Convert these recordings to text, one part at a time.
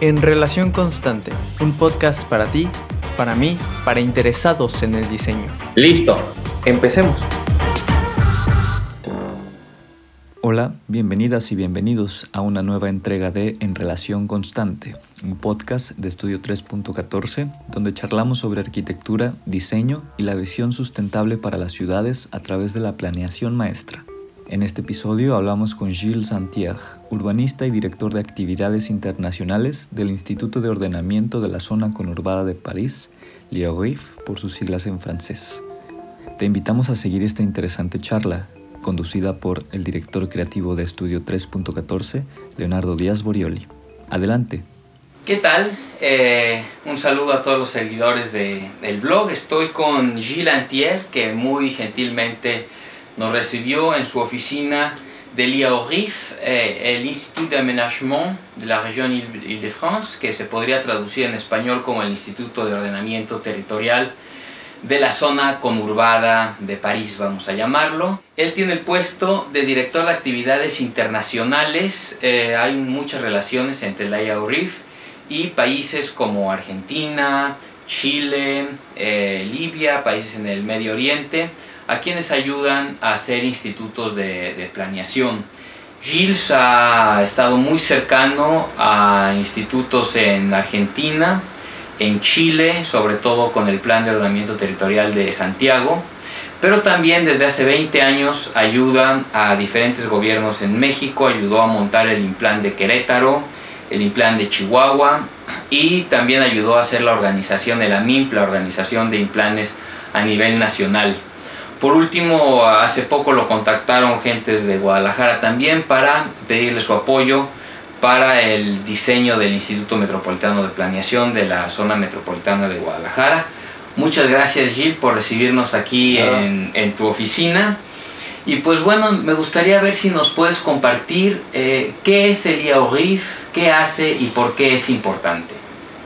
En Relación Constante, un podcast para ti, para mí, para interesados en el diseño. Listo, empecemos. Hola, bienvenidas y bienvenidos a una nueva entrega de En Relación Constante, un podcast de Estudio 3.14 donde charlamos sobre arquitectura, diseño y la visión sustentable para las ciudades a través de la planeación maestra. En este episodio hablamos con Gilles Santier, urbanista y director de actividades internacionales del Instituto de Ordenamiento de la Zona Conurbada de París, LIORIF por sus siglas en francés. Te invitamos a seguir esta interesante charla, conducida por el director creativo de Estudio 3.14, Leonardo Díaz Borioli. Adelante. ¿Qué tal? Eh, un saludo a todos los seguidores de, del blog. Estoy con Gilles Antier, que muy gentilmente nos recibió en su oficina de l'IAORIF, eh, el Institut d'Aménagement de la región Île-de-France, que se podría traducir en español como el Instituto de Ordenamiento Territorial de la zona conurbada de París, vamos a llamarlo. Él tiene el puesto de director de actividades internacionales. Eh, hay muchas relaciones entre la IAORIF y países como Argentina, Chile, eh, Libia, países en el Medio Oriente a quienes ayudan a hacer institutos de, planeación. Gilles ha estado muy cercano a institutos en Argentina, en Chile, sobre todo con el Plan de Ordenamiento Territorial de Santiago, pero también desde hace 20 años ayuda a diferentes gobiernos en México, ayudó a montar el Implan de Querétaro, el Implan de Chihuahua y también ayudó a hacer la organización de la MIMP, la organización de implanes a nivel nacional. Por último, hace poco lo contactaron gentes de Guadalajara también para pedirle su apoyo para el diseño del Instituto Metropolitano de Planeación de la zona metropolitana de Guadalajara. Muchas gracias Gil por recibirnos aquí en, en, tu oficina. Y pues bueno, me gustaría ver si nos puedes compartir eh, qué es el IAORIF, qué hace y por qué es importante.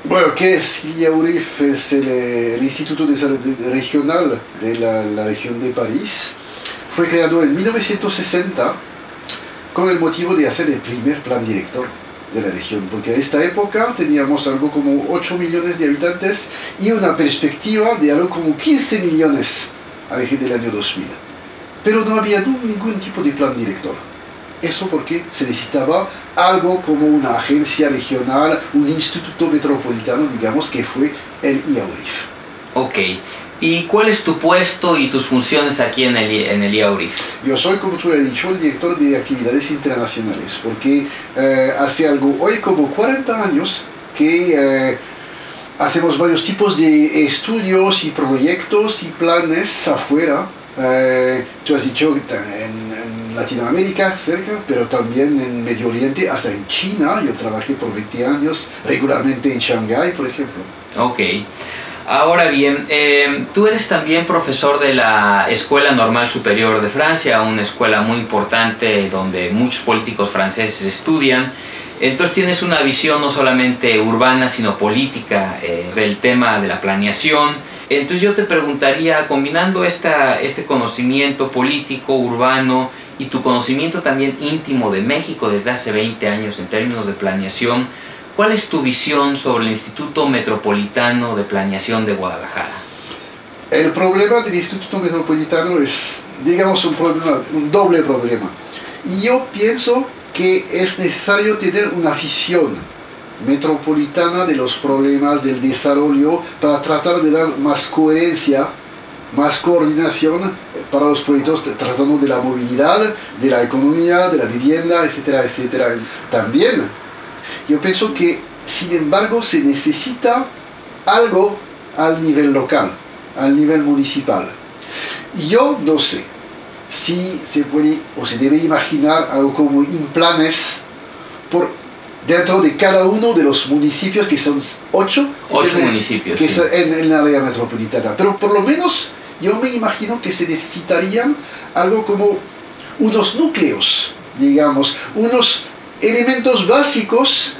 Bueno, ¿qué es IAURIF? Es el, Instituto de Salud Regional de la, región de París. Fue creado en 1960 con el motivo de hacer el primer plan director de la región, porque a esta época teníamos algo como 8 millones de habitantes y una perspectiva de algo como 15 millones a del año 2000. Pero no había ningún tipo de plan director. Eso porque se necesitaba algo como una agencia regional, un instituto metropolitano, digamos, que fue el IAURIF. Ok. ¿Y cuál es tu puesto y tus funciones aquí en el, en el IAURIF? Yo soy, como tú has dicho, el director de actividades internacionales, porque eh, hace algo, hoy como 40 años, que eh, hacemos varios tipos de estudios y proyectos y planes afuera. Eh, tú has dicho en, Latinoamérica cerca, pero también en Medio Oriente, hasta en China. Yo trabajé por 20 años regularmente en Shanghái, por ejemplo. Ok. Ahora bien, eh, tú eres también profesor de la Escuela Normal Superior de Francia, una escuela muy importante donde muchos políticos franceses estudian. Entonces tienes una visión no solamente urbana, sino política eh, del tema de la planeación. Entonces yo te preguntaría, combinando esta, este conocimiento político, urbano, y tu conocimiento también íntimo de México desde hace 20 años en términos de planeación, ¿cuál es tu visión sobre el Instituto Metropolitano de Planeación de Guadalajara? El problema del Instituto Metropolitano es, digamos, un, problema, un doble problema. Yo pienso que es necesario tener una visión metropolitana de los problemas del desarrollo para tratar de dar más coherencia más coordinación para los proyectos tratando de la movilidad, de la economía, de la vivienda, etcétera, etcétera. También yo pienso que, sin embargo, se necesita algo al nivel local, al nivel municipal. Yo no sé si se puede o se debe imaginar algo como implanes por dentro de cada uno de los municipios, que son ocho, ocho municipios que son en, en, el área metropolitana. Pero por lo menos yo me imagino que se necesitarían algo como unos núcleos, digamos, unos elementos básicos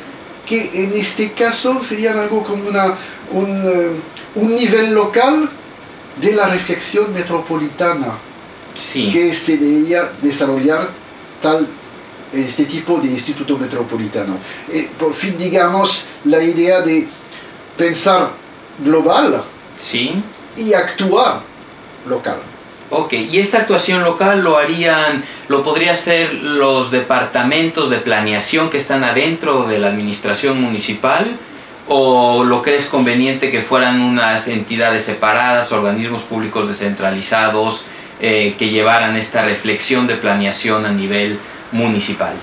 que en este caso serían algo como una, un, eh, un nivel local de la reflexión metropolitana sí. que se debería desarrollar tal este tipo de instituto metropolitano. Eh, por fin, digamos, la idea de pensar global Sí. y actuar local. Ok, y esta actuación local lo harían, lo podría hacer los departamentos de planeación que están adentro de la administración municipal o lo crees conveniente que fueran unas entidades separadas, organismos públicos descentralizados eh, que llevaran esta reflexión de planeación a nivel municipal?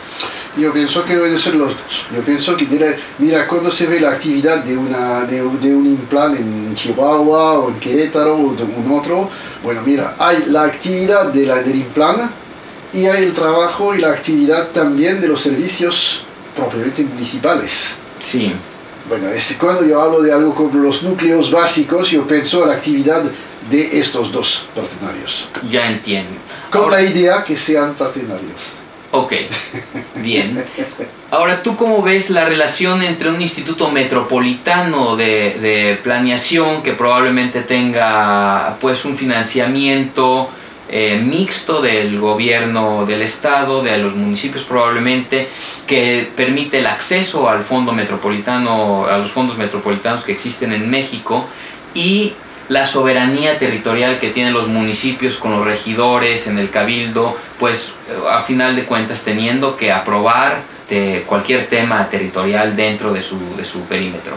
Yo pienso que deben ser los dos. Yo pienso que, mira, mira, cuando se ve la actividad de, una, de, de un implan en Chihuahua o en Querétaro o de un otro, bueno, mira, hay la actividad de la, del implan y hay el trabajo y la actividad también de los servicios propiamente municipales. Sí, Bueno, es cuando yo hablo de algo como los núcleos básicos, yo pienso en la actividad de estos dos partenarios. ya entiendo. Con Ahora- la idea que sean partenarios. Ok, bien. Ahora, ¿tú cómo ves la relación entre un instituto metropolitano de, planeación que probablemente tenga pues un financiamiento eh, mixto del gobierno del estado, de los municipios probablemente, que permite el acceso al fondo metropolitano, a los fondos metropolitanos que existen en México y la soberanía territorial que tienen los municipios con los regidores en el cabildo, pues eh, a final de cuentas teniendo que aprobar de cualquier tema territorial dentro de su, de su perímetro.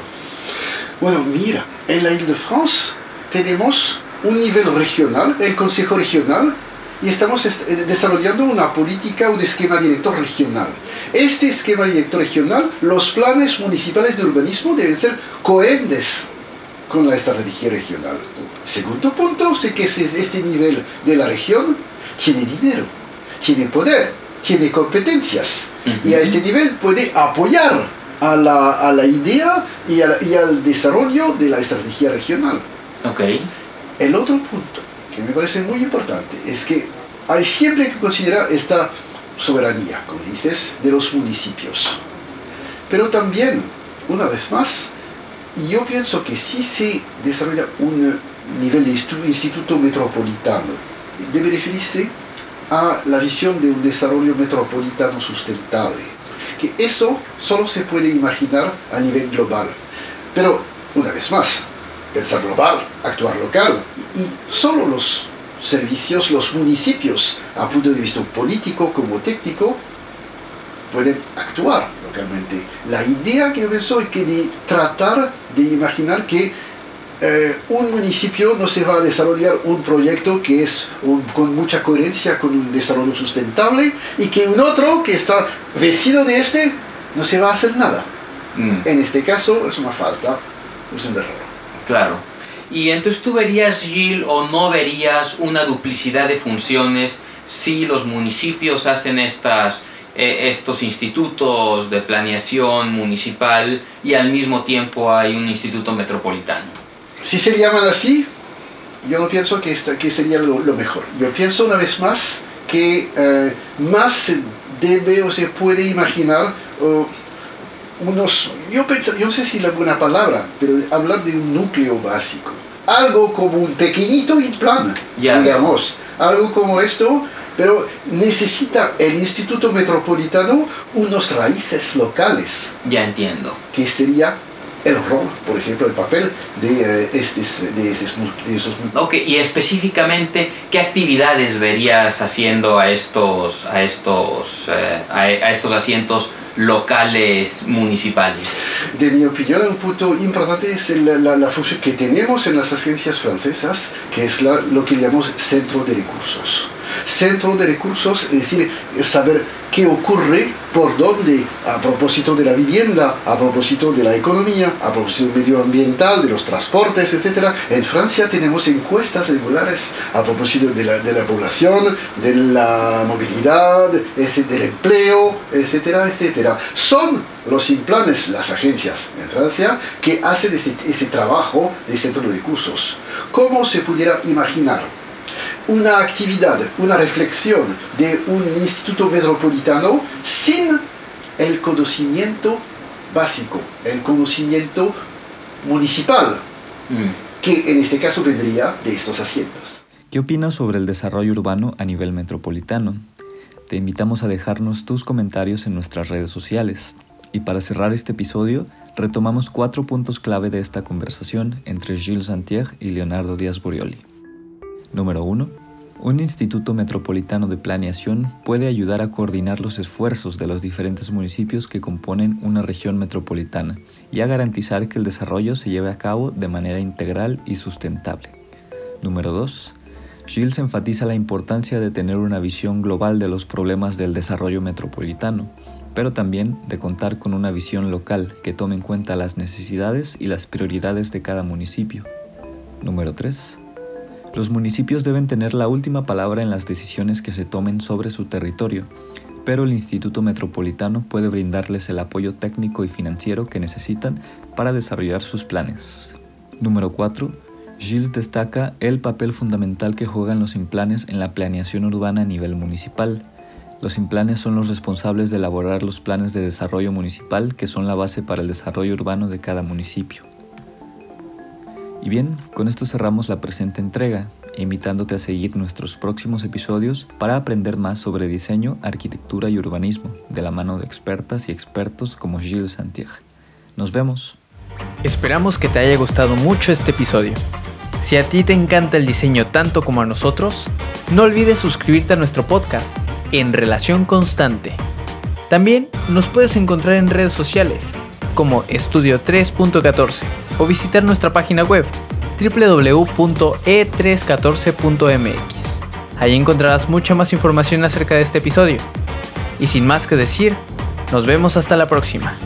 Bueno, mira, en la Ile-de-France tenemos un nivel regional, el Consejo Regional, y estamos est- eh, desarrollando una política, un esquema director regional. Este esquema director regional, los planes municipales de urbanismo deben ser coherentes con la estrategia regional. Segundo punto, sé que este nivel de la región tiene dinero, tiene poder, tiene competencias, y a este nivel puede apoyar a la, a la idea y, a- y al desarrollo de la estrategia regional. Ok, El otro punto que me parece muy importante es que hay siempre que considerar esta soberanía, como dices, de los municipios. Pero también, una vez más, yo pienso que si se desarrolla un nivel de instituto metropolitano, debe referirse a la visión de un desarrollo metropolitano sustentable. Que eso solo se puede imaginar a nivel global. Pero, una vez más, pensar global, actuar local, y, y solo los servicios, los municipios, a punto de vista político como técnico, pueden actuar localmente. La idea que yo pienso es que de tratar de imaginar que eh, un municipio no se va a desarrollar un proyecto que es un- con mucha coherencia con un desarrollo sustentable y que un otro que está vecino de este no se va a hacer nada. Mm, En este caso es una falta, es un error. claro. Y entonces tú verías, Gil, o no verías una duplicidad de funciones si los municipios hacen estas, eh, estos institutos de planeación municipal y al mismo tiempo hay un instituto metropolitano. Si se llaman así, yo no pienso que, esta- que sería lo, lo mejor. Yo pienso una vez más que eh, más se debe o se puede imaginar oh, unos, yo, pienso- yo no sé si es la buena palabra, pero hablar de un núcleo básico. Algo como un pequeñito plan, Ya veo. digamos. Algo como esto, pero necesita el Instituto Metropolitano unos raíces locales Ya entiendo. que sería el rol, por ejemplo, el papel de, eh, estes, de, nu- de esos Ok, y específicamente, ¿qué actividades verías haciendo a estos, a estos, eh, a, a estos asientos locales municipales? De mi opinión, un punto importante es la, la función que tenemos en las agencias francesas, que es lo que llamamos centro de recursos. Centro de recursos, es decir, saber qué ocurre, por dónde, a propósito de la vivienda, a propósito de la economía, a propósito medioambiental, de los transportes, etc. En Francia tenemos encuestas regulares a propósito de la, población, de la movilidad, del empleo, etcétera, etcétera. Son los implanes, las agencias en Francia, que hacen ese, ese trabajo de centro de recursos. ¿Cómo se pudiera imaginar una actividad, una reflexión de un instituto metropolitano sin el conocimiento básico, el conocimiento municipal, Mm, que en este caso vendría de estos asientos. ¿Qué opinas sobre el desarrollo urbano a nivel metropolitano? Te invitamos a dejarnos tus comentarios en nuestras redes sociales. Y para cerrar este episodio, retomamos cuatro puntos clave de esta conversación entre Gilles Santier y Leonardo Díaz Borioli. Número 1 un instituto metropolitano de planeación puede ayudar a coordinar los esfuerzos de los diferentes municipios que componen una región metropolitana y a garantizar que el desarrollo se lleve a cabo de manera integral y sustentable. Número 2. Gilles enfatiza la importancia de tener una visión global de los problemas del desarrollo metropolitano, pero también de contar con una visión local que tome en cuenta las necesidades y las prioridades de cada municipio. Número 3. Los municipios deben tener la última palabra en las decisiones que se tomen sobre su territorio, pero el Instituto Metropolitano puede brindarles el apoyo técnico y financiero que necesitan para desarrollar sus planes. Número 4. Gilles destaca el papel fundamental que juegan los implanes en la planeación urbana a nivel municipal. Los implanes son los responsables de elaborar los planes de desarrollo municipal que son la base para el desarrollo urbano de cada municipio. Y bien, con esto cerramos la presente entrega, invitándote a seguir nuestros próximos episodios para aprender más sobre diseño, arquitectura y urbanismo, de la mano de expertas y expertos como Gilles Santiago. Nos vemos. Esperamos que te haya gustado mucho este episodio. Si a ti te encanta el diseño tanto como a nosotros, no olvides suscribirte a nuestro podcast, En Relación Constante. También nos puedes encontrar en redes sociales como Estudio 3.14 o visitar nuestra página web www.e314.mx. Ahí encontrarás mucha más información acerca de este episodio. Y sin más que decir, nos vemos hasta la próxima.